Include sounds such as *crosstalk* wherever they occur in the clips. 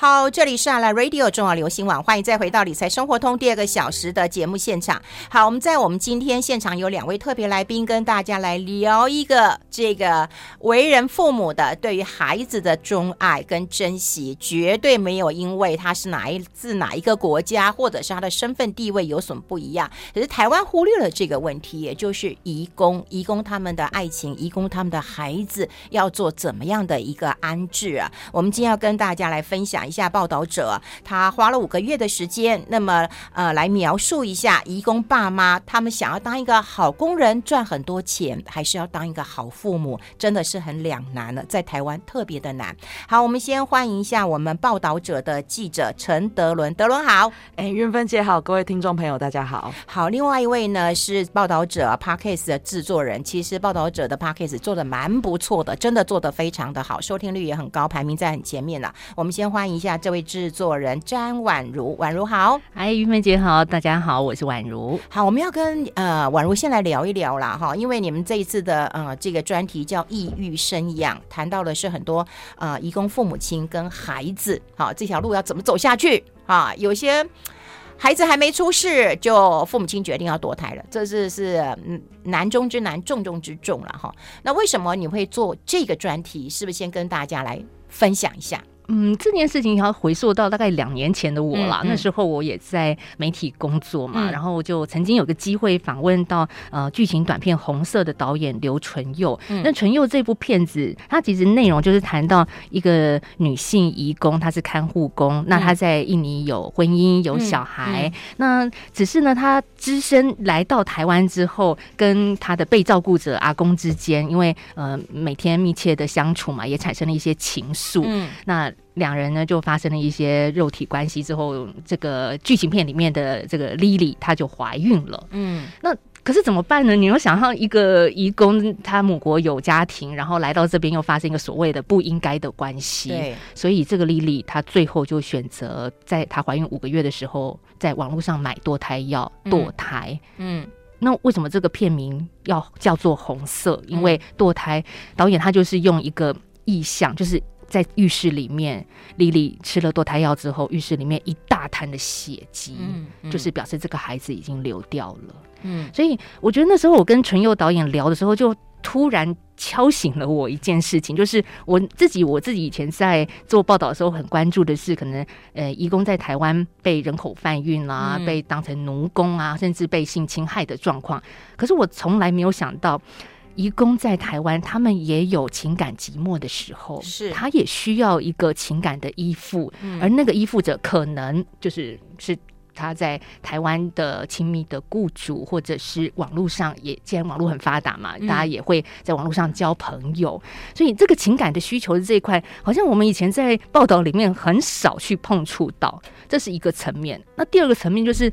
好，这里是阿拉 Radio 中广流行网，欢迎再回到理财生活通第二个小时的节目现场。好，我们在我们今天现场有两位特别来宾，跟大家来聊一个这个为人父母的对于孩子的钟爱跟珍惜，绝对没有因为他是哪一自哪一个国家，或者是他的身份地位有什么不一样。可是台湾忽略了这个问题，也就是移工，移工他们的爱情，移工他们的孩子要做怎么样的一个安置啊？我们今天要跟大家来分享。一下报道者，他花了五个月的时间，那么呃，来描述一下移工爸妈他们想要当一个好工人赚很多钱，还是要当一个好父母，真的是很两难了，在台湾特别的难。好，我们先欢迎一下我们报道者的记者陈德伦，德伦好，哎，云芬姐好，各位听众朋友大家好。好，另外一位呢是报道者 Podcast 的制作人，其实报道者的 Podcast 做的蛮不错的，真的做的非常的好，收听率也很高，排名在很前面了。我们先欢迎。一下，这位制作人詹婉如，宛如好，哎，玉芬姐好，大家好，我是宛如。好，我们要跟呃宛如先来聊一聊啦，哈，因为你们这一次的呃这个专题叫抑郁生养，谈到的是很多呃移工父母亲跟孩子，好，这条路要怎么走下去啊？有些孩子还没出世，就父母亲决定要堕胎了，这是是嗯难中之难，重中之重了哈。那为什么你会做这个专题？是不是先跟大家来分享一下？嗯，这件事情要回溯到大概两年前的我啦。嗯嗯、那时候我也在媒体工作嘛，嗯、然后就曾经有个机会访问到呃剧情短片《红色》的导演刘纯佑。嗯、那纯佑这部片子，它其实内容就是谈到一个女性移工，她是看护工，嗯、那她在印尼有婚姻有小孩，那只是呢，她只身来到台湾之后，跟她的被照顾者阿公之间，因为呃每天密切的相处嘛，也产生了一些情愫。嗯，那。两人呢就发生了一些肉体关系之后，这个剧情片里面的这个 Lily 她就怀孕了。嗯，那可是怎么办呢？你又想象一个移工，他母国有家庭，然后来到这边又发生一个所谓的不应该的关系。对，所以这个 Lily 她最后就选择在她怀孕五个月的时候，在网络上买堕胎药堕胎。嗯，那为什么这个片名要叫做红色？因为堕胎导演他就是用一个意象，就是。在浴室里面，莉莉吃了堕胎药之后，浴室里面一大滩的血迹，嗯嗯、就是表示这个孩子已经流掉了。嗯，所以我觉得那时候我跟纯佑导演聊的时候，就突然敲醒了我一件事情，就是我自己我自己以前在做报道的时候很关注的是，可能呃，义工在台湾被人口贩运啊，嗯、被当成奴工啊，甚至被性侵害的状况。可是我从来没有想到。移工在台湾，他们也有情感寂寞的时候，是他也需要一个情感的依附，嗯、而那个依附者可能就是是他在台湾的亲密的雇主，或者是网络上也，既然网络很发达嘛，嗯、大家也会在网络上交朋友，所以这个情感的需求的这一块，好像我们以前在报道里面很少去碰触到，这是一个层面。那第二个层面就是。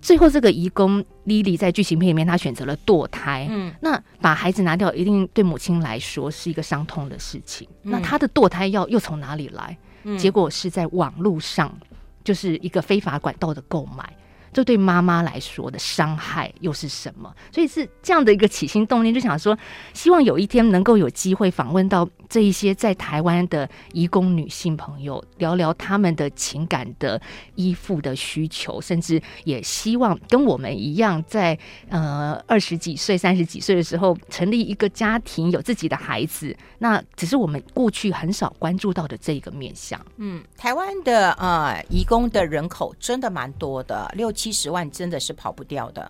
最后，这个遗工 Lily 在剧情片里面，她选择了堕胎。嗯，那把孩子拿掉，一定对母亲来说是一个伤痛的事情。嗯、那她的堕胎药又从哪里来？嗯、结果是在网络上，就是一个非法管道的购买。这对妈妈来说的伤害又是什么？所以是这样的一个起心动念，就想说，希望有一天能够有机会访问到这一些在台湾的移工女性朋友，聊聊他们的情感的依附的需求，甚至也希望跟我们一样在，呃二十几岁、三十几岁的时候成立一个家庭，有自己的孩子。那只是我们过去很少关注到的这个面向。嗯，台湾的呃移工的人口真的蛮多的，六七。七十万真的是跑不掉的，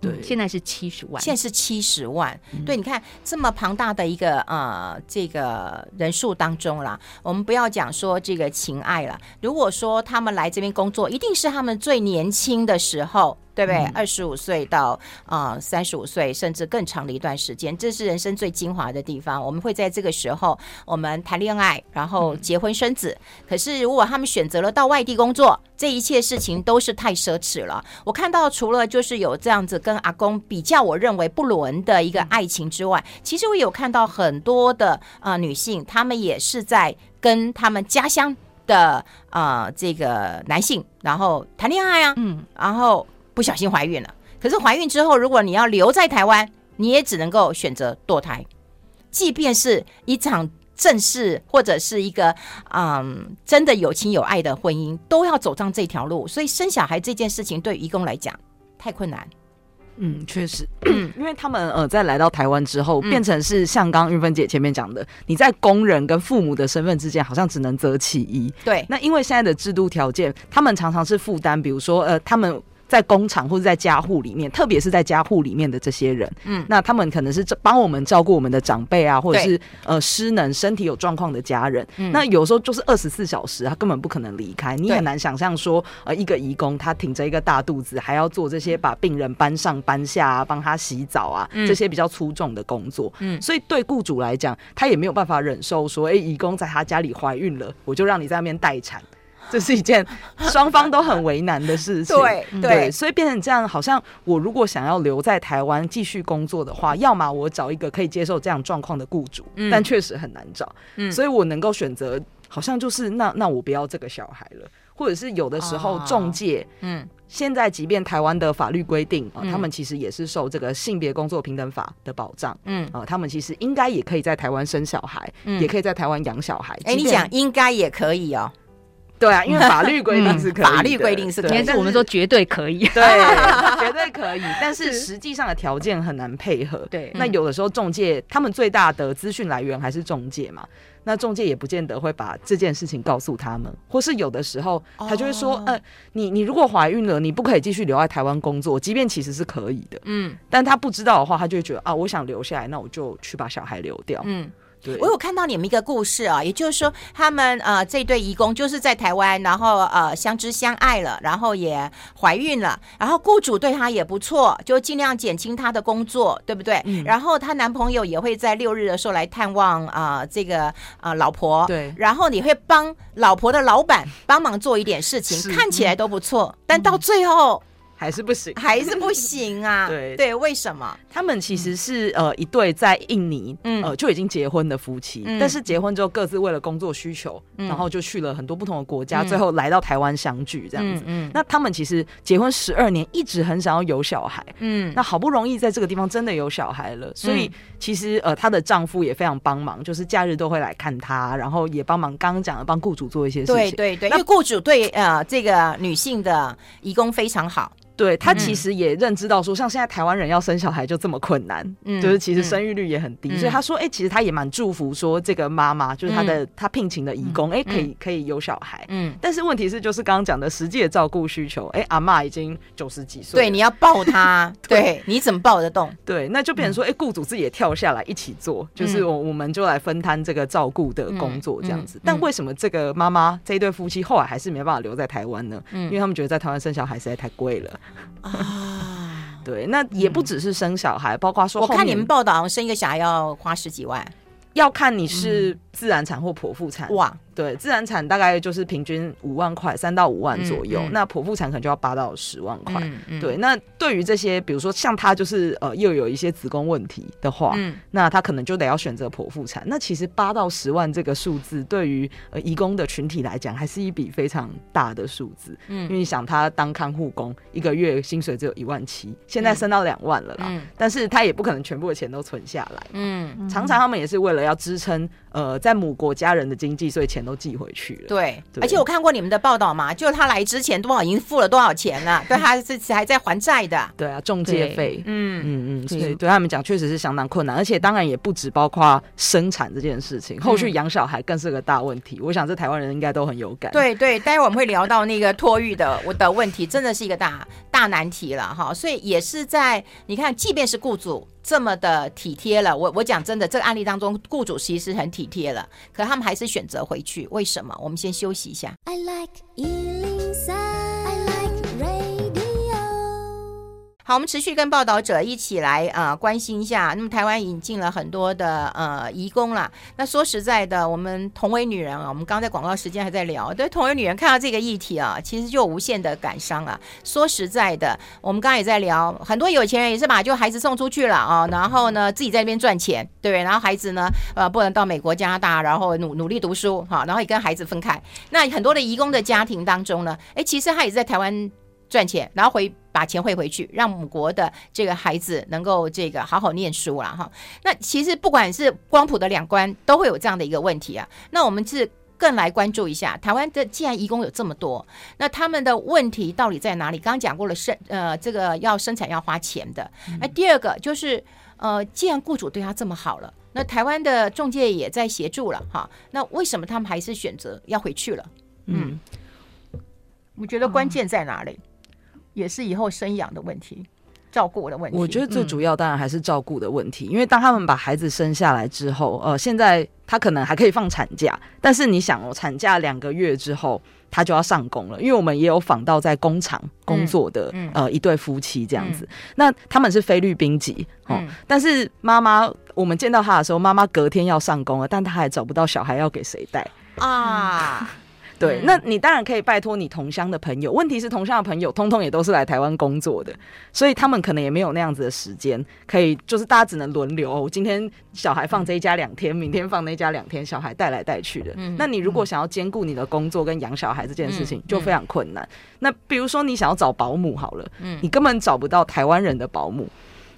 对，现在是七十万，现在是七十万，嗯、对，你看这么庞大的一个呃这个人数当中啦，我们不要讲说这个情爱了，如果说他们来这边工作，一定是他们最年轻的时候。对不对？二十五岁到啊三十五岁，甚至更长的一段时间，这是人生最精华的地方。我们会在这个时候，我们谈恋爱，然后结婚生子。嗯、可是如果他们选择了到外地工作，这一切事情都是太奢侈了。我看到除了就是有这样子跟阿公比较，我认为不伦的一个爱情之外，其实我有看到很多的啊、呃、女性，她们也是在跟他们家乡的啊、呃、这个男性，然后谈恋爱啊，嗯，然后。不小心怀孕了，可是怀孕之后，如果你要留在台湾，你也只能够选择堕胎。即便是一场正式或者是一个嗯真的有情有爱的婚姻，都要走上这条路。所以生小孩这件事情对义工来讲太困难。嗯，确实，因为他们呃在来到台湾之后，变成是像刚刚韵芬姐前面讲的，你在工人跟父母的身份之间，好像只能择其一。对，那因为现在的制度条件，他们常常是负担，比如说呃他们。在工厂或者在家户里面，特别是在家户里面的这些人，嗯，那他们可能是帮我们照顾我们的长辈啊，或者是呃失能、身体有状况的家人。嗯，那有时候就是二十四小时，他根本不可能离开。你很难想象说，呃，一个义工他挺着一个大肚子，还要做这些把病人搬上搬下啊，帮他洗澡啊，这些比较粗重的工作。嗯，所以对雇主来讲，他也没有办法忍受说，哎，义工在他家里怀孕了，我就让你在那边待产。这是一件双方都很为难的事情，*laughs* 对对，对，所以变成这样，好像我如果想要留在台湾继续工作的话，要么我找一个可以接受这样状况的雇主，嗯、但确实很难找，嗯，所以我能够选择，好像就是那那我不要这个小孩了，或者是有的时候中介，嗯，现在即便台湾的法律规定啊、呃，他们其实也是受这个性别工作平等法的保障，嗯。啊、呃，他们其实应该也可以在台湾生小孩，嗯，也可以在台湾养小孩，哎、欸，你讲应该也可以哦。对啊，因为法律规定是可以、嗯，法律规定是可以，但是我们说绝对可以，对，*laughs* 绝对可以。但是实际上的条件很难配合。对，那有的时候中介他们最大的资讯来源还是中介嘛，那中介也不见得会把这件事情告诉他们，或是有的时候他就会说，哦、呃，你你如果怀孕了，你不可以继续留在台湾工作，即便其实是可以的，嗯，但他不知道的话，他就会觉得啊，我想留下来，那我就去把小孩留掉，嗯。我有看到你们一个故事啊，也就是说，他们呃这对义工就是在台湾，然后呃相知相爱了，然后也怀孕了，然后雇主对她也不错，就尽量减轻她的工作，对不对？嗯。然后她男朋友也会在六日的时候来探望啊、呃、这个啊、呃、老婆，对。然后你会帮老婆的老板帮忙做一点事情，看起来都不错，但到最后。还是不行，还是不行啊！*laughs* 对对，为什么？他们其实是呃一对在印尼呃就已经结婚的夫妻，但是结婚之后各自为了工作需求，然后就去了很多不同的国家，最后来到台湾相聚这样子。嗯，那他们其实结婚十二年，一直很想要有小孩。嗯，那好不容易在这个地方真的有小孩了，所以其实呃她的丈夫也非常帮忙，就是假日都会来看她，然后也帮忙刚刚讲的帮雇主做一些事情。对对对，因为雇主对呃这个女性的移工非常好。对，他其实也认知到说，像现在台湾人要生小孩就这么困难，嗯，就是其实生育率也很低，嗯、所以他说，哎、欸，其实他也蛮祝福说这个妈妈，就是他的、嗯、他聘请的义工，哎、欸，可以可以有小孩，嗯，但是问题是就是刚刚讲的实际的照顾需求，哎、欸，阿嬷已经九十几岁，对，你要抱她，*laughs* 对，你怎么抱得动？对，那就变成说，哎、欸，雇主自己也跳下来一起做，就是我我们就来分摊这个照顾的工作这样子。但为什么这个妈妈这一对夫妻后来还是没办法留在台湾呢？嗯，因为他们觉得在台湾生小孩实在太贵了啊。啊，*laughs* 对，那也不只是生小孩，嗯、包括说，我看你们报道，生一个小孩要花十几万，要看你是自然产或剖腹产，哇。对，自然产大概就是平均五万块，三到五万左右。嗯嗯、那剖腹产可能就要八到十万块。对，那对于这些，比如说像他就是呃又有一些子宫问题的话，嗯、那他可能就得要选择剖腹产。那其实八到十万这个数字，对于呃移工的群体来讲，还是一笔非常大的数字。嗯，因为你想他当看护工，一个月薪水只有一万七，现在升到两万了啦。嗯、但是他也不可能全部的钱都存下来。嗯，常常他们也是为了要支撑呃在母国家人的经济，所以钱。都寄回去了。对，对，而且我看过你们的报道嘛，就他来之前多少已经付了多少钱了，*laughs* 对，他是还在还债的。对啊，中介费，嗯嗯嗯，所以对他们讲确实是相当困难，而且当然也不止包括生产这件事情，后续养小孩更是个大问题。我想这台湾人应该都很有感。对对，待会我们会聊到那个托育的 *laughs* 我的问题，真的是一个大大难题了哈。所以也是在你看，即便是雇主。这么的体贴了，我我讲真的，这个案例当中，雇主其实很体贴了，可他们还是选择回去，为什么？我们先休息一下。I like 好，我们持续跟报道者一起来呃关心一下。那么台湾引进了很多的呃移工啦。那说实在的，我们同为女人啊，我们刚刚在广告时间还在聊，对同为女人看到这个议题啊，其实就无限的感伤啊。说实在的，我们刚刚也在聊，很多有钱人也是把就孩子送出去了啊，然后呢自己在那边赚钱，对不对？然后孩子呢呃不能到美国、加拿大，然后努努力读书哈，然后也跟孩子分开。那很多的移工的家庭当中呢，哎，其实他也是在台湾赚钱，然后回。把钱汇回去，让母国的这个孩子能够这个好好念书了哈。那其实不管是光谱的两关，都会有这样的一个问题啊。那我们是更来关注一下台湾的，既然移工有这么多，那他们的问题到底在哪里？刚刚讲过了生呃这个要生产要花钱的，那第二个就是呃，既然雇主对他这么好了，那台湾的中介也在协助了哈，那为什么他们还是选择要回去了？嗯，我觉得关键在哪里？也是以后生养的问题，照顾的问题。我觉得最主要当然还是照顾的问题，嗯、因为当他们把孩子生下来之后，呃，现在他可能还可以放产假，但是你想哦，产假两个月之后，他就要上工了。因为我们也有访到在工厂工作的、嗯、呃一对夫妻这样子，嗯、那他们是菲律宾籍哦，嗯、但是妈妈我们见到他的时候，妈妈隔天要上工了，但他还找不到小孩要给谁带啊。嗯对，那你当然可以拜托你同乡的朋友。问题是同乡的朋友通通也都是来台湾工作的，所以他们可能也没有那样子的时间，可以就是大家只能轮流。今天小孩放这一家两天，明天放那家两天，小孩带来带去的。那你如果想要兼顾你的工作跟养小孩这件事情，就非常困难。那比如说你想要找保姆好了，你根本找不到台湾人的保姆。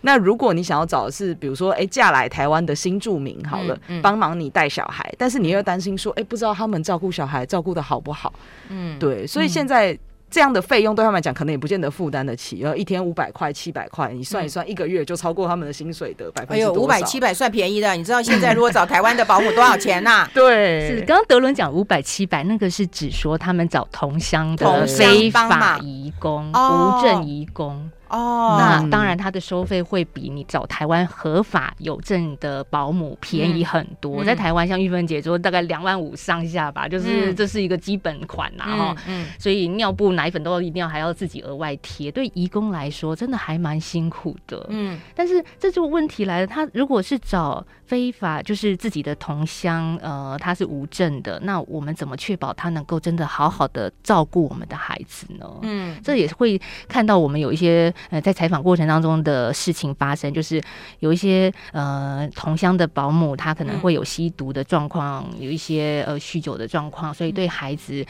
那如果你想要找的是，比如说，哎、欸，嫁来台湾的新住民，好了，帮、嗯嗯、忙你带小孩，但是你又担心说，哎、欸，不知道他们照顾小孩照顾的好不好？嗯，对，所以现在这样的费用对他们来讲，可能也不见得负担得起。然后一天五百块、七百块，你算一算，一个月就超过他们的薪水的百分之。哎呦，五百七百算便宜的，你知道现在如果找台湾的保姆多少钱呐、啊？*laughs* 对，是刚刚德伦讲五百七百，那个是指说他们找同乡的非法移工、无证移工。哦，那当然，他的收费会比你找台湾合法有证的保姆便宜很多。嗯、在台湾，像玉芬姐说，大概两万五上下吧，就是这是一个基本款呐，哈。嗯，所以尿布、奶粉都一定要还要自己额外贴。对义工来说，真的还蛮辛苦的。嗯，但是这就问题来了，他如果是找非法，就是自己的同乡，呃，他是无证的，那我们怎么确保他能够真的好好的照顾我们的孩子呢？嗯，这也会看到我们有一些。呃，在采访过程当中的事情发生，就是有一些呃同乡的保姆，她可能会有吸毒的状况，嗯、有一些呃酗酒的状况，所以对孩子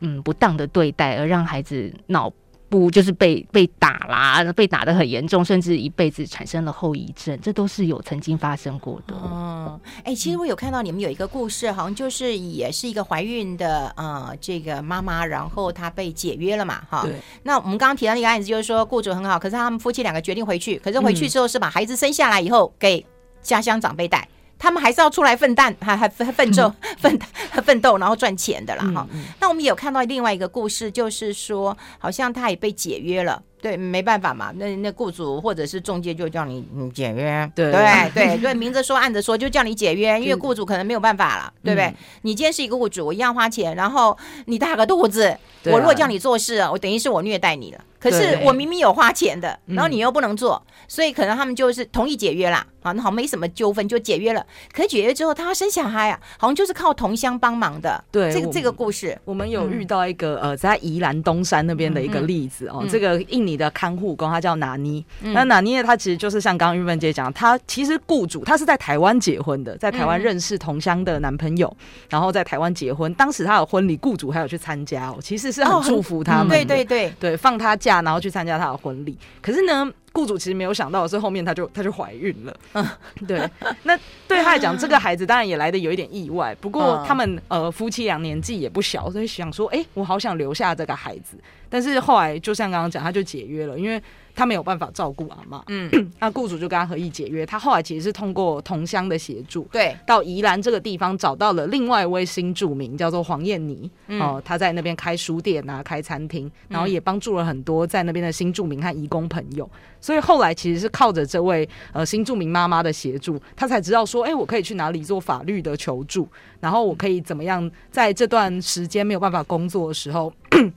嗯不当的对待，而让孩子脑。不就是被被打啦，被打的很严重，甚至一辈子产生了后遗症，这都是有曾经发生过的。嗯，哎、欸，其实我有看到你们有一个故事，好像就是也是一个怀孕的呃这个妈妈，然后她被解约了嘛，哈。对。那我们刚刚提到那个案子，就是说雇主很好，可是他们夫妻两个决定回去，可是回去之后是把孩子生下来以后给家乡长辈带。他们还是要出来奋战，还还奋奋斗、*laughs* 奋奋斗，然后赚钱的啦哈。那我们也有看到另外一个故事，就是说，好像他也被解约了。对，没办法嘛，那那雇主或者是中介就叫你你解约，对对对对，明着说暗着说就叫你解约，因为雇主可能没有办法了，对不对？嗯、你今天是一个雇主，我一样花钱，然后你大个肚子，我如果叫你做事，我等于是我虐待你了。可是我明明有花钱的，然后你又不能做，所以可能他们就是同意解约啦。啊，那好没什么纠纷就解约了。可解约之后，他要生小孩啊，好像就是靠同乡帮忙的。对，这个这个故事，我们有遇到一个呃，在宜兰东山那边的一个例子哦，这个印尼的看护工，他叫纳尼。那纳尼他其实就是像刚刚玉芬姐讲，他其实雇主他是在台湾结婚的，在台湾认识同乡的男朋友，然后在台湾结婚。当时他的婚礼，雇主还有去参加哦，其实是很祝福他们。对对对对，放他假。然后去参加他的婚礼，可是呢，雇主其实没有想到的是，后面她就她就怀孕了。嗯，对。那对她来讲，这个孩子当然也来得有一点意外。不过他们呃夫妻俩年纪也不小，所以想说，哎，我好想留下这个孩子。但是后来就像刚刚讲，他就解约了，因为。他没有办法照顾阿妈，嗯，*clears throat* 那雇主就跟他合意解约。他后来其实是通过同乡的协助，对，到宜兰这个地方找到了另外一位新住民，叫做黄燕妮，哦，他在那边开书店啊，开餐厅，然后也帮助了很多在那边的新住民和移工朋友。所以后来其实是靠着这位呃新住民妈妈的协助，他才知道说，哎，我可以去哪里做法律的求助，然后我可以怎么样在这段时间没有办法工作的时候，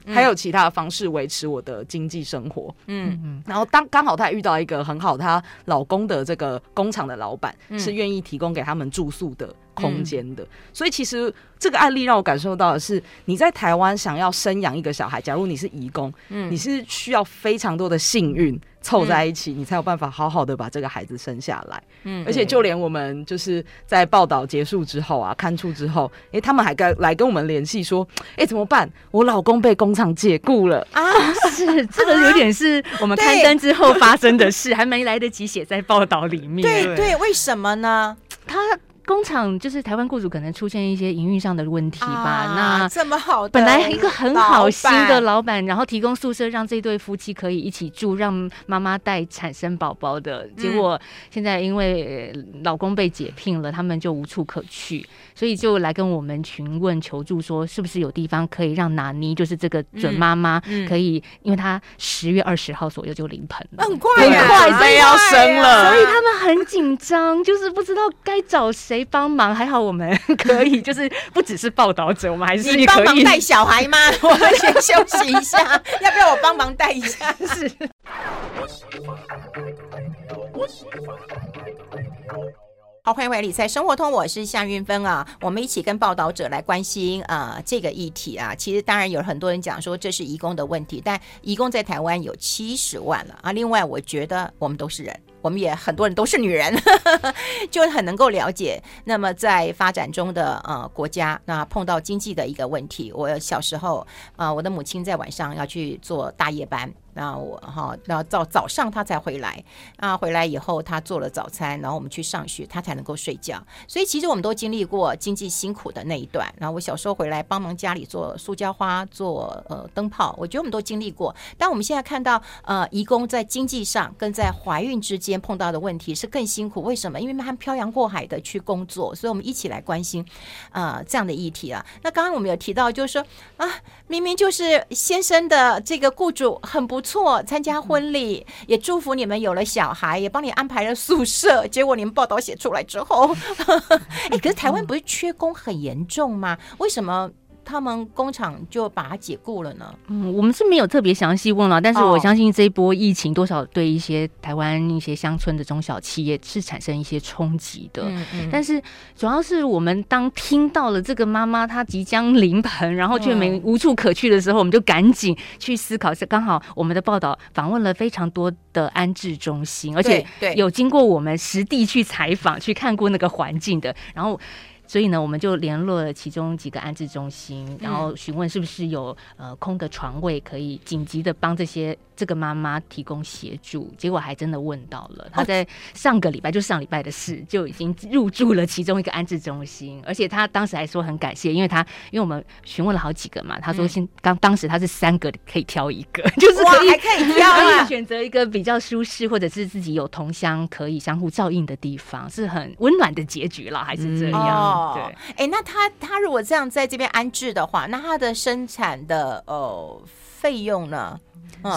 还有其他的方式维持我的经济生活。嗯嗯。然后当刚好她也遇到一个很好，她老公的这个工厂的老板是愿意提供给他们住宿的空间的，嗯、所以其实这个案例让我感受到的是，你在台湾想要生养一个小孩，假如你是移工，嗯，你是需要非常多的幸运凑在一起，嗯、你才有办法好好的把这个孩子生下来。嗯，而且就连我们就是在报道结束之后啊，刊出之后，哎、欸，他们还跟来跟我们联系说，哎、欸，怎么办？我老公被工厂解雇了啊！是这个 *laughs* 有点是我们刊登之后发生的事，还没来得及写在报道里面。对对，对，为什么呢？他。工厂就是台湾雇主可能出现一些营运上的问题吧。啊、那这么好的，本来一个很好心的老板，然后提供宿舍让这对夫妻可以一起住，让妈妈带产生宝宝的。结果现在因为老公被解聘了，他们就无处可去，所以就来跟我们询问求助，说是不是有地方可以让拿妮，就是这个准妈妈可以，因为她十月二十号左右就临盆了，很快，很快就要生了，所以他们很紧张，就是不知道该找谁。谁帮忙？还好我们 *laughs* 可以，就是不只是报道者，我们还是可以你帮忙带小孩吗？*laughs* 我们先休息一下，要不要我帮忙带一下？*laughs* 是。好，欢迎回来，理财生活通，我是夏韵芬啊。我们一起跟报道者来关心啊、呃、这个议题啊。其实当然有很多人讲说这是移工的问题，但移工在台湾有七十万了啊。另外，我觉得我们都是人。我们也很多人都是女人，*laughs* 就很能够了解。那么在发展中的呃国家，那碰到经济的一个问题，我小时候呃我的母亲在晚上要去做大夜班。那我哈，然后早早上她才回来，啊，回来以后他做了早餐，然后我们去上学，他才能够睡觉。所以其实我们都经历过经济辛苦的那一段。然后我小时候回来帮忙家里做塑胶花、做呃灯泡，我觉得我们都经历过。但我们现在看到呃，移工在经济上跟在怀孕之间碰到的问题是更辛苦。为什么？因为他们漂洋过海的去工作，所以我们一起来关心啊、呃、这样的议题啊。那刚刚我们有提到，就是说啊，明明就是先生的这个雇主很不。错，参加婚礼也祝福你们有了小孩，也帮你安排了宿舍。结果你们报道写出来之后，*laughs* 哎，可是台湾不是缺工很严重吗？为什么？他们工厂就把它解雇了呢？嗯，我们是没有特别详细问了，但是我相信这一波疫情多少对一些台湾一些乡村的中小企业是产生一些冲击的。嗯嗯。但是主要是我们当听到了这个妈妈她即将临盆，然后却没无处可去的时候，我们就赶紧去思考。是刚好我们的报道访问了非常多的安置中心，而且有经过我们实地去采访、去看过那个环境的，然后。所以呢，我们就联络了其中几个安置中心，然后询问是不是有呃空的床位，可以紧急的帮这些这个妈妈提供协助。结果还真的问到了，她在上个礼拜，就上礼拜的事，就已经入住了其中一个安置中心，而且她当时还说很感谢，因为她因为我们询问了好几个嘛，她说先刚当时她是三个可以挑一个，就是可以还可以挑啊，选择一个比较舒适或者是自己有同乡可以相互照应的地方，是很温暖的结局了，还是这样。嗯。哦，对，哎，那他他如果这样在这边安置的话，那他的生产的呃费用呢？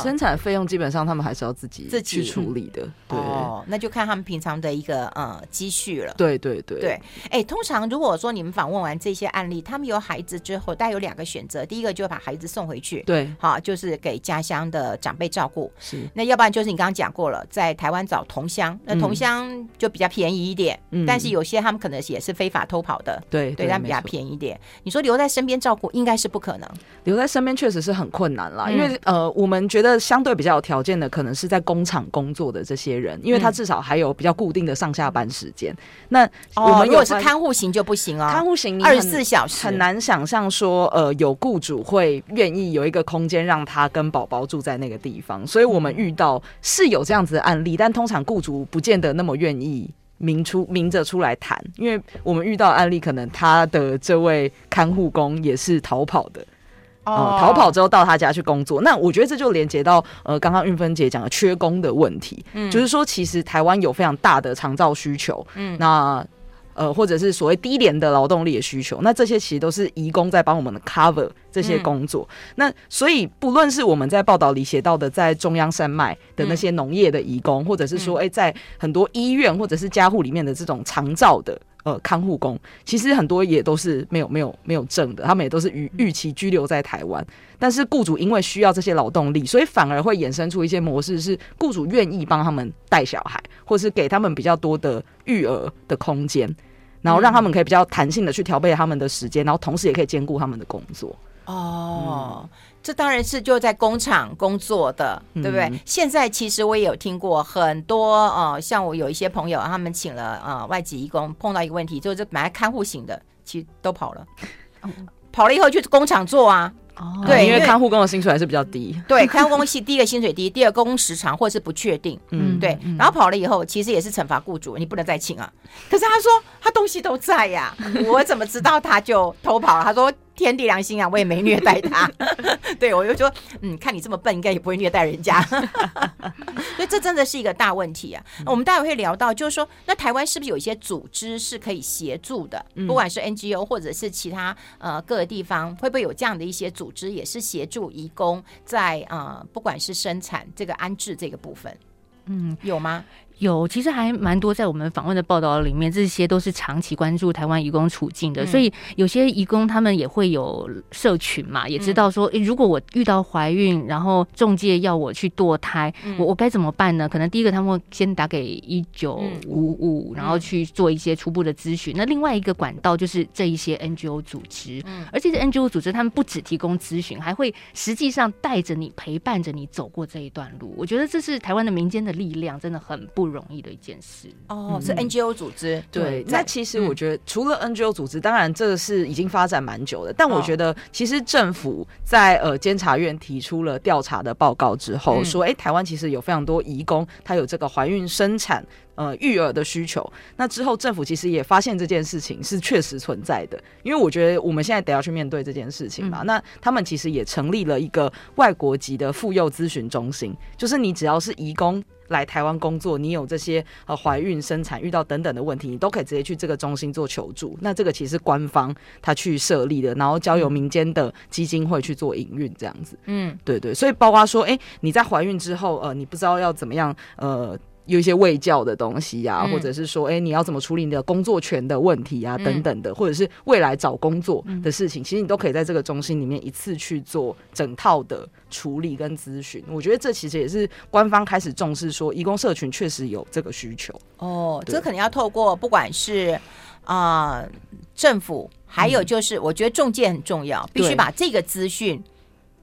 生产费用基本上他们还是要自己自己去处理的，对，哦，那就看他们平常的一个呃积蓄了。对对对。对，哎，通常如果说你们访问完这些案例，他们有孩子之后，大概有两个选择，第一个就是把孩子送回去，对，好，就是给家乡的长辈照顾。是，那要不然就是你刚刚讲过了，在台湾找同乡，那同乡就比较便宜一点，嗯，但是有些他们可能也是非法偷跑的，对，对，但比较便宜一点。你说留在身边照顾，应该是不可能，留在身边确实是很困难啦，因为呃，我们觉得相对比较。有条件的可能是在工厂工作的这些人，因为他至少还有比较固定的上下班时间。那我们如果是看护型就不行啊，看护型二十四小时很难想象说，呃，有雇主会愿意有一个空间让他跟宝宝住在那个地方。所以我们遇到是有这样子的案例，但通常雇主不见得那么愿意明出明着出来谈，因为我们遇到案例，可能他的这位看护工也是逃跑的。呃，逃跑之后到他家去工作，那我觉得这就连接到呃，刚刚运芬姐讲的缺工的问题，嗯，就是说其实台湾有非常大的长照需求，嗯，那呃，或者是所谓低廉的劳动力的需求，那这些其实都是移工在帮我们的 cover 这些工作，嗯、那所以不论是我们在报道里写到的，在中央山脉的那些农业的移工，嗯、或者是说，哎、欸，在很多医院或者是家户里面的这种长照的。呃，看护工其实很多也都是没有没有没有证的，他们也都是逾逾期居留在台湾。但是雇主因为需要这些劳动力，所以反而会衍生出一些模式，是雇主愿意帮他们带小孩，或是给他们比较多的育儿的空间，然后让他们可以比较弹性的去调配他们的时间，然后同时也可以兼顾他们的工作。哦。嗯这当然是就在工厂工作的，对不对？嗯、现在其实我也有听过很多，呃，像我有一些朋友，他们请了呃外籍义工，碰到一个问题，就是本来看护型的，其实都跑了，跑了以后去工厂做啊。哦，对，因为看护工的薪水还是比较低。对，看护工系第一个薪水低，第二工时长或者是不确定。嗯，对。然后跑了以后，其实也是惩罚雇主，你不能再请啊。可是他说他东西都在呀，我怎么知道他就偷跑了？他说。天地良心啊，我也没虐待他。*laughs* 对，我就说，嗯，看你这么笨，应该也不会虐待人家。*laughs* 所以这真的是一个大问题啊。我们待会会聊到，就是说，那台湾是不是有一些组织是可以协助的？不管是 NGO 或者是其他呃各个地方，会不会有这样的一些组织，也是协助移工在呃不管是生产这个安置这个部分？嗯，有吗？有，其实还蛮多，在我们访问的报道里面，这些都是长期关注台湾移工处境的。嗯、所以有些移工他们也会有社群嘛，也知道说，诶，如果我遇到怀孕，然后中介要我去堕胎，嗯、我我该怎么办呢？可能第一个他们会先打给一九五五，然后去做一些初步的咨询。嗯、那另外一个管道就是这一些 NGO 组织，嗯、而这些 NGO 组织他们不只提供咨询，还会实际上带着你陪伴着你走过这一段路。我觉得这是台湾的民间的力量，真的很不。不容易的一件事哦，是 NGO 组织。对，那其实我觉得，除了 NGO 组织，当然这个是已经发展蛮久的。但我觉得，其实政府在呃监察院提出了调查的报告之后，说，哎，台湾其实有非常多移工，他有这个怀孕生产呃育儿的需求。那之后，政府其实也发现这件事情是确实存在的。因为我觉得我们现在得要去面对这件事情嘛。那他们其实也成立了一个外国籍的妇幼咨询中心，就是你只要是移工。来台湾工作，你有这些呃怀孕、生产遇到等等的问题，你都可以直接去这个中心做求助。那这个其实是官方他去设立的，然后交由民间的基金会去做营运，这样子。嗯，对对。所以包括说，哎、欸，你在怀孕之后，呃，你不知道要怎么样，呃。有一些卫教的东西呀、啊，嗯、或者是说，哎、欸，你要怎么处理你的工作权的问题啊，等等的，嗯、或者是未来找工作的事情，嗯、其实你都可以在这个中心里面一次去做整套的处理跟咨询。我觉得这其实也是官方开始重视说，义工社群确实有这个需求。哦，这可能要透过不管是啊、呃、政府，还有就是我觉得中介很重要，嗯、必须把这个资讯。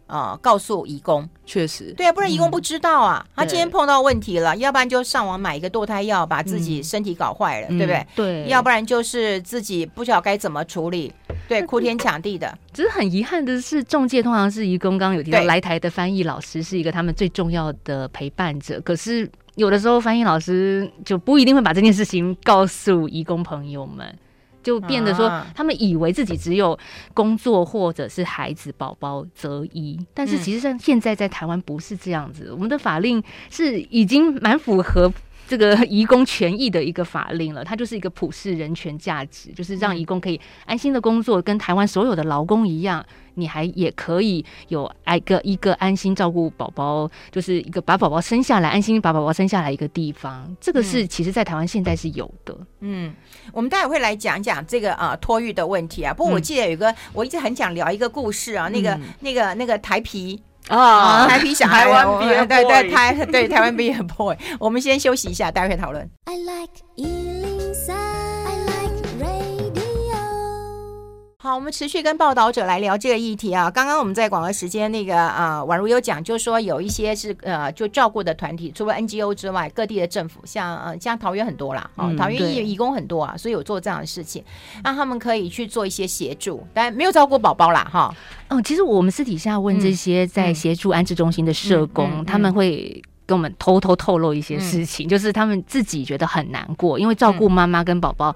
啊、呃，告诉移工，确实，对啊，不然移工不知道啊。嗯、他今天碰到问题了，要不然就上网买一个堕胎药，把自己身体搞坏了，嗯、对不对？对，要不然就是自己不晓得该怎么处理，对，哭天抢地的。只是很遗憾的是，中介通常是移工，刚刚有提到来台的翻译老师是一个他们最重要的陪伴者，可是有的时候翻译老师就不一定会把这件事情告诉移工朋友们。就变得说，他们以为自己只有工作或者是孩子宝宝择一，但是其实上现在在台湾不是这样子，我们的法令是已经蛮符合这个 *laughs* 移工权益的一个法令了，它就是一个普世人权价值，就是让移工可以安心的工作，跟台湾所有的劳工一样。你还也可以有挨个一个安心照顾宝宝，就是一个把宝宝生下来，安心把宝宝生下来一个地方。这个是其实在台湾现在是有的。嗯，我们待会会来讲讲这个啊托育的问题啊。不过我记得有一个，嗯、我一直很想聊一个故事啊，那个、嗯、那个那个台啤啊，台啤小孩，台湾啤，对对台对台湾啤很 boy。我们先休息一下，待会讨论。I like 好，我们持续跟报道者来聊这个议题啊。刚刚我们在广告时间那个啊，宛如有讲，就是说有一些是呃，就照顾的团体，除了 NGO 之外，各地的政府，像呃，像桃园很多啦，哦，桃园义义工很多啊，所以有做这样的事情，让他们可以去做一些协助，但没有照顾宝宝啦，哈。嗯，其实我们私底下问这些在协助安置中心的社工，他们会跟我们偷偷透露一些事情，就是他们自己觉得很难过，因为照顾妈妈跟宝宝。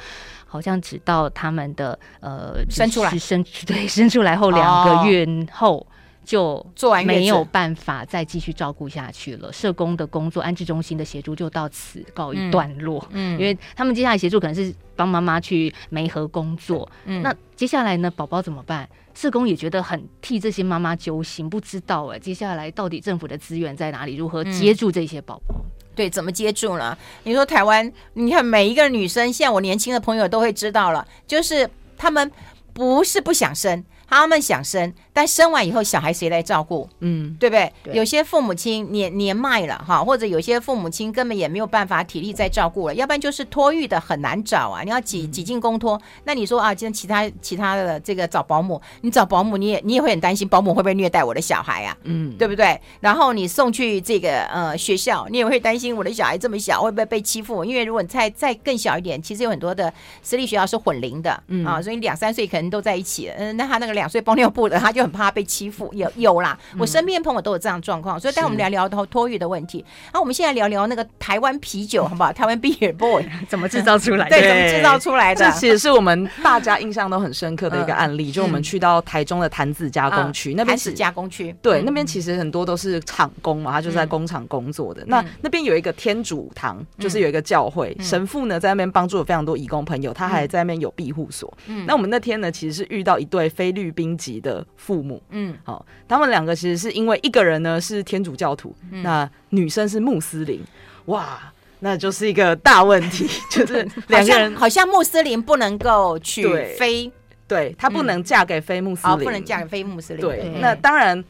好像只到他们的呃生出来生 *laughs* 对生出来后两个月后就做完没有办法再继续照顾下去了。社工的工作、安置中心的协助就到此告一段落。嗯，因为他们接下来协助可能是帮妈妈去媒合工作。嗯，那接下来呢，宝宝怎么办？社工也觉得很替这些妈妈揪心，不知道哎、欸，接下来到底政府的资源在哪里？如何接住这些宝宝？对，怎么接住呢？你说台湾，你看每一个女生，像我年轻的朋友都会知道了，就是她们不是不想生，他们想生，但生完以后小孩谁来照顾？嗯，对不对？对有些父母亲年年迈了哈，或者有些父母亲根本也没有办法体力再照顾了，要不然就是托育的很难找啊。你要挤挤进公托，嗯、那你说啊，今天其他其他的这个找保姆，你找保姆你也你也会很担心保姆会不会虐待我的小孩啊？嗯，对不对？然后你送去这个呃学校，你也会担心我的小孩这么小会不会被欺负？因为如果你再再更小一点，其实有很多的私立学校是混龄的、嗯、啊，所以两三岁可能都在一起。嗯，那他那个两岁包尿布的，他就很怕被欺负。有有啦，我身边朋友都有这样状况，所以待会我们聊聊托托育的问题。那我们现在聊聊那个台湾啤酒，好不好？台湾 Beer Boy *laughs* 怎么制造出来的？*laughs* 对，怎么制造出来的？这其实是我们 *laughs* 大家印象都很深刻的一个案例，就我们去到台中的坛子加工区那边是加工区，对，那边其实很多都是厂工嘛，他就是在工厂工作的。那那边有一个天主堂，就是有一个教会，神父呢在那边帮助了非常多义工朋友，他还在那边有庇护所。那我们那天呢，其实是遇到一对菲律宾籍的父母，嗯，好，他们两个其实是因为一个人呢是天主教徒，那女生是穆斯林，哇，那就是一个大问题，*laughs* 就是两个人好像穆斯林不能够去非，对，她不能嫁给非穆斯林，不能嫁给非穆斯林，对，那当然。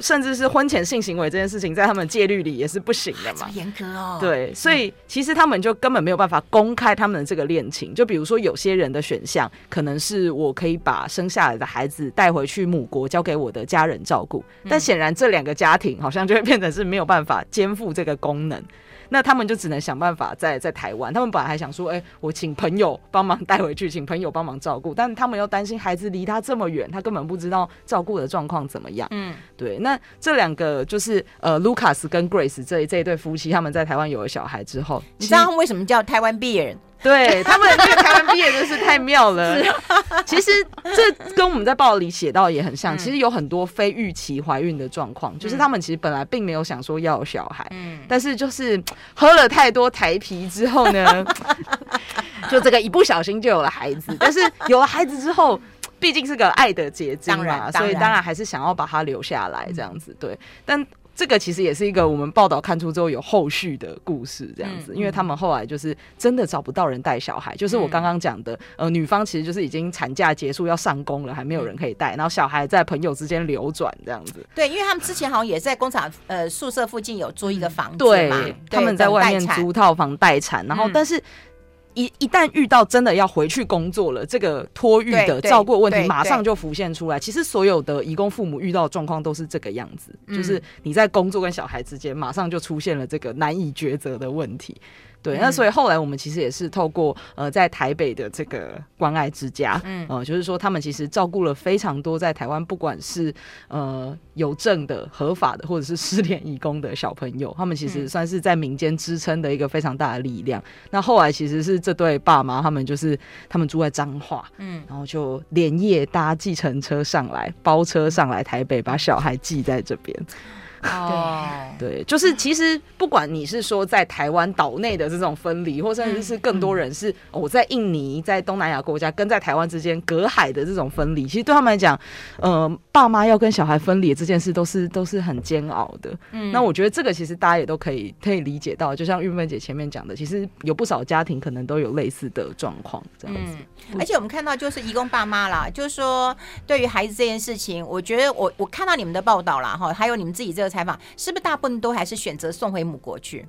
甚至是婚前性行为这件事情，在他们戒律里也是不行的嘛。严格哦。对，所以其实他们就根本没有办法公开他们的这个恋情。就比如说，有些人的选项可能是我可以把生下来的孩子带回去母国，交给我的家人照顾。但显然，这两个家庭好像就会变成是没有办法肩负这个功能。那他们就只能想办法在在台湾。他们本来还想说，哎、欸，我请朋友帮忙带回去，请朋友帮忙照顾。但他们又担心孩子离他这么远，他根本不知道照顾的状况怎么样。嗯，对。那这两个就是呃，Lucas 跟 Grace 这这一对夫妻，他们在台湾有了小孩之后，你知道他们为什么叫台湾 Beer？对他们这个台湾毕业真是太妙了。*laughs* 其实这跟我们在报里写到也很像。其实有很多非预期怀孕的状况，就是他们其实本来并没有想说要有小孩，但是就是喝了太多台啤之后呢，*laughs* 就这个一不小心就有了孩子。但是有了孩子之后，毕竟是个爱的结晶嘛，所以当然还是想要把它留下来这样子。对，但。这个其实也是一个我们报道看出之后有后续的故事，这样子，因为他们后来就是真的找不到人带小孩，就是我刚刚讲的，呃，女方其实就是已经产假结束要上工了，还没有人可以带，然后小孩在朋友之间流转这样子。对，因为他们之前好像也在工厂呃宿舍附近有租一个房子，对，他们在外面租套房待产，然后但是。一一旦遇到真的要回去工作了，这个托育的照顾问题马上就浮现出来。其实所有的移工父母遇到的状况都是这个样子，就是你在工作跟小孩之间，马上就出现了这个难以抉择的问题。对，那所以后来我们其实也是透过呃在台北的这个关爱之家，嗯，呃，就是说他们其实照顾了非常多在台湾不管是呃有证的合法的或者是失联义工的小朋友，他们其实算是在民间支撑的一个非常大的力量。那后来其实是这对爸妈，他们就是他们住在彰化，嗯，然后就连夜搭计程车上来，包车上来台北，把小孩寄在这边。哦，*laughs* 对，就是其实不管你是说在台湾岛内的这种分离，或甚至是更多人是我在印尼、在东南亚国家跟在台湾之间隔海的这种分离，其实对他们来讲，呃，爸妈要跟小孩分离这件事都是都是很煎熬的。嗯，那我觉得这个其实大家也都可以可以理解到，就像玉芬姐前面讲的，其实有不少家庭可能都有类似的状况这样子。而且我们看到就是移工爸妈啦，就是说对于孩子这件事情，我觉得我我看到你们的报道啦，哈，还有你们自己这个。采访是不是大部分都还是选择送回母国去？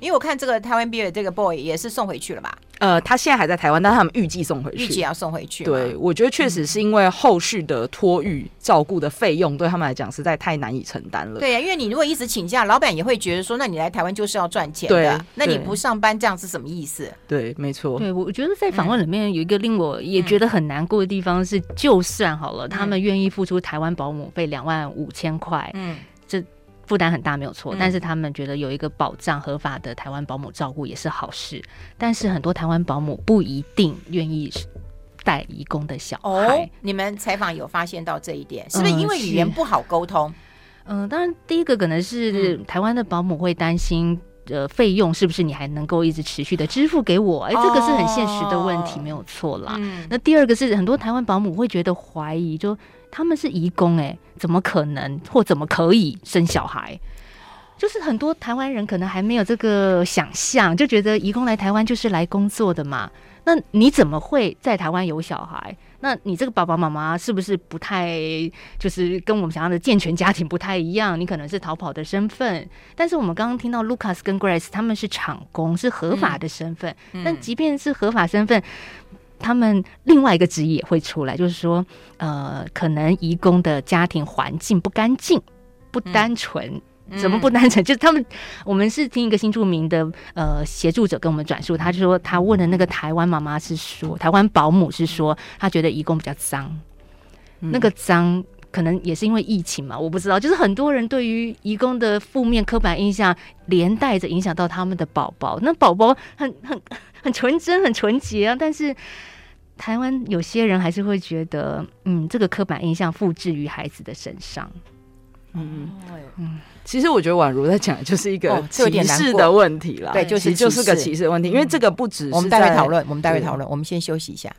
因为我看这个台湾 Beer 这个 boy 也是送回去了吧？呃，他现在还在台湾，但是他们预计送回去，预计要送回去。对，我觉得确实是因为后续的托育照顾的费用对他们来讲实在太难以承担了。对呀、啊，因为你如果一直请假，老板也会觉得说，那你来台湾就是要赚钱的，对那你不上班这样是什么意思？对，没错。对，我觉得在访问里面有一个令我也觉得很难过的地方是，就算好了，他们愿意付出台湾保姆费两万五千块，嗯。负担很大，没有错，但是他们觉得有一个保障、合法的台湾保姆照顾也是好事。但是很多台湾保姆不一定愿意带移工的小孩。哦，你们采访有发现到这一点，是不是因为语言不好沟通？嗯、呃，当然，第一个可能是台湾的保姆会担心，呃，费用是不是你还能够一直持续的支付给我？哎，这个是很现实的问题，没有错啦。嗯、那第二个是很多台湾保姆会觉得怀疑，就。他们是移工哎，怎么可能或怎么可以生小孩？就是很多台湾人可能还没有这个想象，就觉得移工来台湾就是来工作的嘛。那你怎么会在台湾有小孩？那你这个爸爸妈妈是不是不太就是跟我们想要的健全家庭不太一样？你可能是逃跑的身份，但是我们刚刚听到 Lucas 跟 Grace 他们是厂工，是合法的身份。嗯、但即便是合法身份，他们另外一个质疑也会出来，就是说，呃，可能移工的家庭环境不干净、不单纯。嗯怎么不单纯？*laughs* 就是他们，我们是听一个新著名的呃协助者跟我们转述，他就说他问的那个台湾妈妈是说，台湾保姆是说，他觉得移工比较脏，那个脏可能也是因为疫情嘛，我不知道。就是很多人对于义工的负面刻板印象，连带着影响到他们的宝宝。那宝宝很很很纯真、很纯洁啊，但是台湾有些人还是会觉得，嗯，这个刻板印象复制于孩子的身上。嗯嗯，其实我觉得宛如在讲的就是一个歧视的问题了，对，就是就是个歧视的问题，因为这个不只是我们待会讨论，我们待会讨论，我们先休息一下。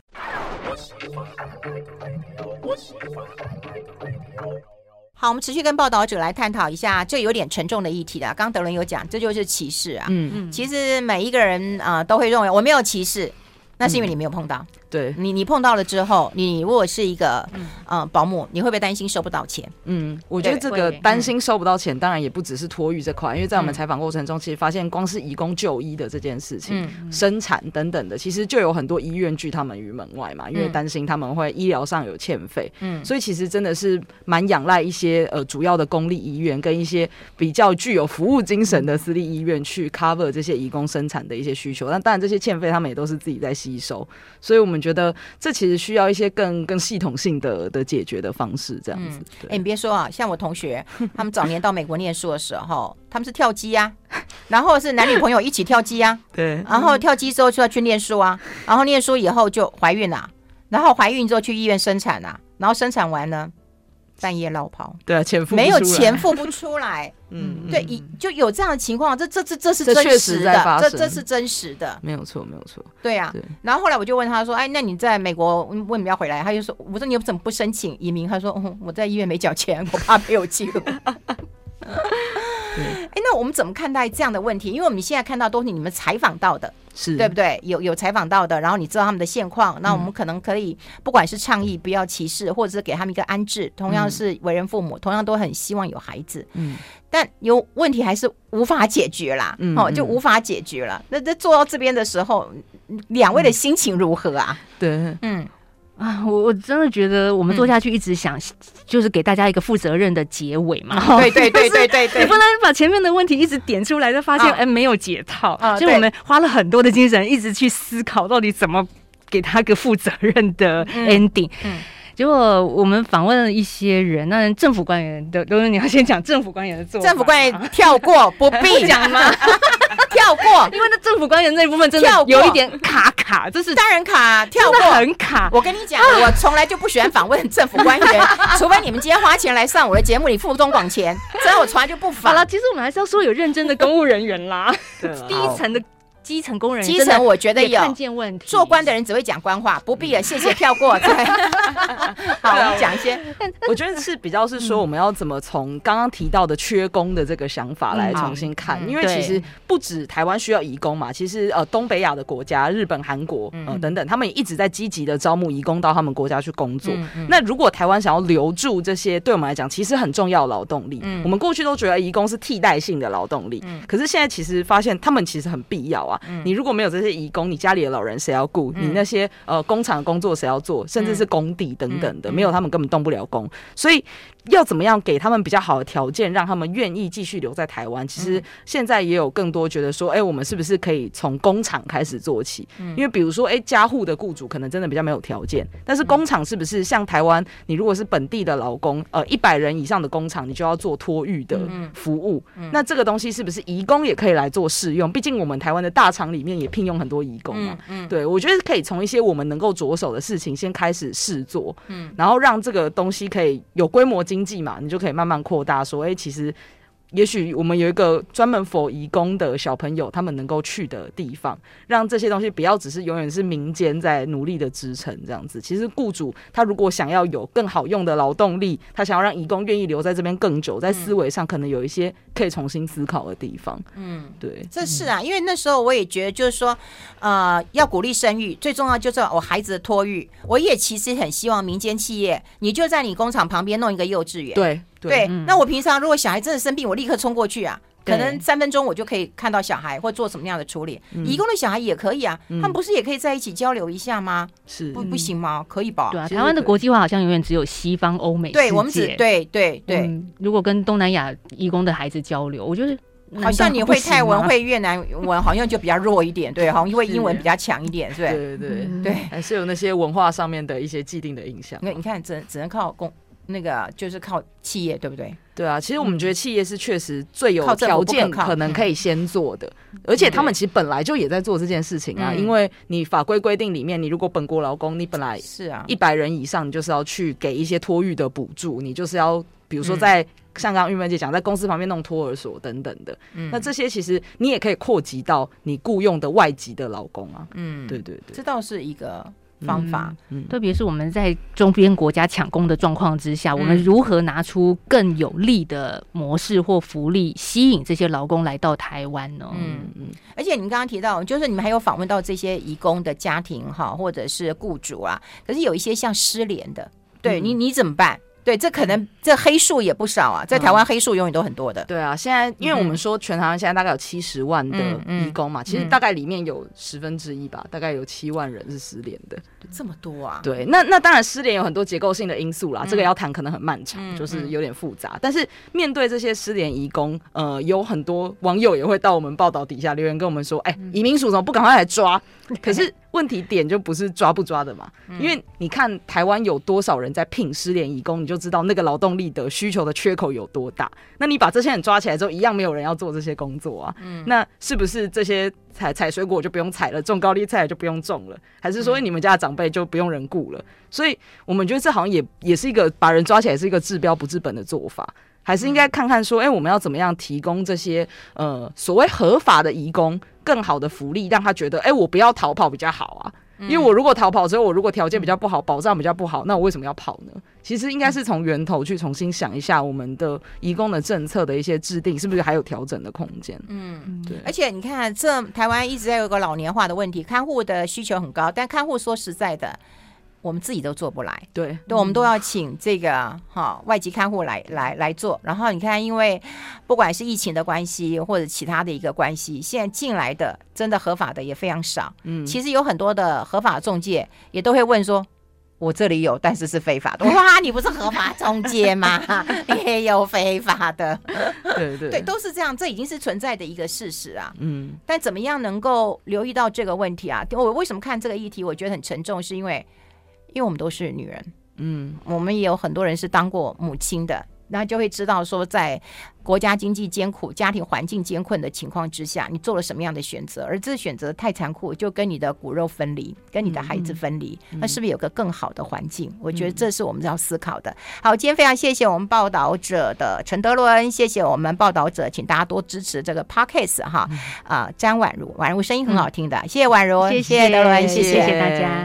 好，我们持续跟报道者来探讨一下这有点沉重的议题了。刚德伦有讲，这就是歧视啊。嗯嗯，其实每一个人啊都会认为我没有歧视，那是因为你没有碰到。对你，你碰到了之后，你如果是一个嗯、呃、保姆，你会不会担心收不到钱？嗯，我觉得这个担心收不到钱，当然也不只是托育这块，因为在我们采访过程中，其实发现光是移工就医的这件事情、嗯、生产等等的，其实就有很多医院拒他们于门外嘛，因为担心他们会医疗上有欠费。嗯，所以其实真的是蛮仰赖一些呃主要的公立医院跟一些比较具有服务精神的私立医院去 cover 这些移工生产的一些需求。那当然这些欠费他们也都是自己在吸收，所以我们觉得这。其实需要一些更更系统性的的解决的方式，这样子。哎、嗯，你别说啊，像我同学，他们早年到美国念书的时候，*laughs* 他们是跳机啊，*laughs* 然后是男女朋友一起跳机啊，*laughs* 对，然后跳机之后就要去念书啊，然后念书以后就怀孕了，然后怀孕之后去医院生产啊，然后生产完呢。半夜落跑，对啊，钱付没有钱付不出来，*laughs* 嗯，对，一就有这样的情况，这这这这是真实的，这这是真实的，没有错，没有错，对啊。然后后来我就问他说：“哎，那你在美国为什么要回来？”他就说：“我说你怎么不申请移民？”他说：“嗯，我在医院没缴钱，我怕没有记录。*laughs* ”哎，那我们怎么看待这样的问题？因为我们现在看到都是你们采访到的。是对不对？有有采访到的，然后你知道他们的现况，那我们可能可以不管是倡议不要歧视，或者是给他们一个安置，同样是为人父母，同样都很希望有孩子。嗯，但有问题还是无法解决啦。嗯，哦，就无法解决了。那在做到这边的时候，两位的心情如何啊？对，嗯。啊，我我真的觉得我们做下去一直想，就是给大家一个负责任的结尾嘛。对对对对对对，你不能把前面的问题一直点出来，就发现哎没有解套。所以我们花了很多的精神，一直去思考到底怎么给他个负责任的 ending。结果我们访问了一些人，那政府官员的都是你要先讲政府官员的做法。政府官员跳过，不必讲吗？*laughs* 跳过，因为那政府官员那一部分真的有一点卡卡，这是当然卡，跳过很卡。我跟你讲，我从来就不喜欢访问政府官员，*laughs* 除非你们今天花钱来上我的节目，你付中广钱，所以我从来就不访。好了，其实我们还是要说有认真的公务人员啦，*laughs* 第一层的。基层工人，基层我觉得有看见问题。做官的人只会讲官话，不必了，谢谢，*laughs* 跳过。*laughs* 对，好，讲一些。我觉得是比较是说，我们要怎么从刚刚提到的缺工的这个想法来重新看，因为其实不止台湾需要移工嘛，其实呃东北亚的国家，日本、韩国呃等等，他们也一直在积极的招募移工到他们国家去工作。那如果台湾想要留住这些对我们来讲其实很重要劳动力，我们过去都觉得移工是替代性的劳动力，可是现在其实发现他们其实很必要啊。你如果没有这些移工，你家里的老人谁要顾？你那些呃工厂工作谁要做？甚至是工地等等的，没有他们根本动不了工。所以要怎么样给他们比较好的条件，让他们愿意继续留在台湾？其实现在也有更多觉得说，哎，我们是不是可以从工厂开始做起？因为比如说，哎，家户的雇主可能真的比较没有条件，但是工厂是不是像台湾？你如果是本地的劳工，呃，一百人以上的工厂，你就要做托育的服务。那这个东西是不是移工也可以来做试用？毕竟我们台湾的大厂里面。也聘用很多义工嘛，嗯，嗯对，我觉得可以从一些我们能够着手的事情先开始试做，嗯，然后让这个东西可以有规模经济嘛，你就可以慢慢扩大说，哎、欸，其实也许我们有一个专门 for 移工的小朋友，他们能够去的地方，让这些东西不要只是永远是民间在努力的支撑这样子。其实雇主他如果想要有更好用的劳动力，他想要让移工愿意留在这边更久，在思维上可能有一些可以重新思考的地方。嗯，对，这是啊，因为那时候我也觉得就是说，呃，要鼓励生育，最重要就是我孩子的托育。我也其实很希望民间企业，你就在你工厂旁边弄一个幼稚园。对。对，那我平常如果小孩真的生病，我立刻冲过去啊，可能三分钟我就可以看到小孩或做什么样的处理。义工的小孩也可以啊，他们不是也可以在一起交流一下吗？是不不行吗？可以吧？对啊，台湾的国际化好像永远只有西方欧美，对我们只对对对。如果跟东南亚义工的孩子交流，我觉得好像你会泰文、会越南文，好像就比较弱一点，对，好像因为英文比较强一点，对对对对，还是有那些文化上面的一些既定的印象。那你看，只只能靠公。那个就是靠企业，对不对？对啊，其实我们觉得企业是确实最有条件可能可以先做的，而且他们其实本来就也在做这件事情啊。因为你法规规定里面，你如果本国劳工，你本来是啊一百人以上，你就是要去给一些托育的补助，你就是要比如说在像刚刚玉梅姐讲，在公司旁边弄托儿所等等的。那这些其实你也可以扩及到你雇佣的外籍的劳工啊。嗯，对对对，这倒是一个。方法，嗯，特别是我们在周边国家抢工的状况之下，我们如何拿出更有利的模式或福利，吸引这些劳工来到台湾呢？嗯嗯，而且你们刚刚提到，就是你们还有访问到这些移工的家庭哈，或者是雇主啊，可是有一些像失联的，对你你怎么办？对，这可能这黑数也不少啊，在台湾黑数永远都很多的。对啊，现在因为我们说全台湾现在大概有七十万的移工嘛，其实大概里面有十分之一吧，大概有七万人是失联的。这么多啊？对，那那当然失联有很多结构性的因素啦，这个要谈可能很漫长，就是有点复杂。但是面对这些失联移工，呃，有很多网友也会到我们报道底下留言跟我们说，哎，移民署怎么不赶快来抓？可是。问题点就不是抓不抓的嘛，因为你看台湾有多少人在聘失联移工，你就知道那个劳动力的需求的缺口有多大。那你把这些人抓起来之后，一样没有人要做这些工作啊。嗯那是不是这些采采水果就不用采了，种高丽菜就不用种了？还是说你们家的长辈就不用人雇了？所以我们觉得这好像也也是一个把人抓起来是一个治标不治本的做法，还是应该看看说，哎、欸，我们要怎么样提供这些呃所谓合法的移工？更好的福利，让他觉得，哎、欸，我不要逃跑比较好啊。因为我如果逃跑之后，我如果条件比较不好，保障比较不好，那我为什么要跑呢？其实应该是从源头去重新想一下，我们的移工的政策的一些制定，是不是还有调整的空间？嗯，对。而且你看，这台湾一直在有个老年化的问题，看护的需求很高，但看护说实在的。我们自己都做不来，对，对，我们都要请这个哈、哦、外籍看护来来来做。然后你看，因为不管是疫情的关系，或者其他的一个关系，现在进来的真的合法的也非常少。嗯，其实有很多的合法中介也都会问说：“我这里有，但是是非法的。”哇，你不是合法中介吗？*laughs* 也有非法的，对对对，都是这样，这已经是存在的一个事实啊。嗯，但怎么样能够留意到这个问题啊？我为什么看这个议题，我觉得很沉重，是因为。因为我们都是女人，嗯，我们也有很多人是当过母亲的，那就会知道说，在国家经济艰苦、家庭环境艰困的情况之下，你做了什么样的选择？而这选择太残酷，就跟你的骨肉分离，跟你的孩子分离，嗯、那是不是有个更好的环境？嗯、我觉得这是我们要思考的。好，今天非常谢谢我们报道者的陈德伦，谢谢我们报道者，请大家多支持这个 Podcast 哈啊，詹婉如，婉如声音很好听的，谢谢婉如，谢谢德伦，谢谢大家。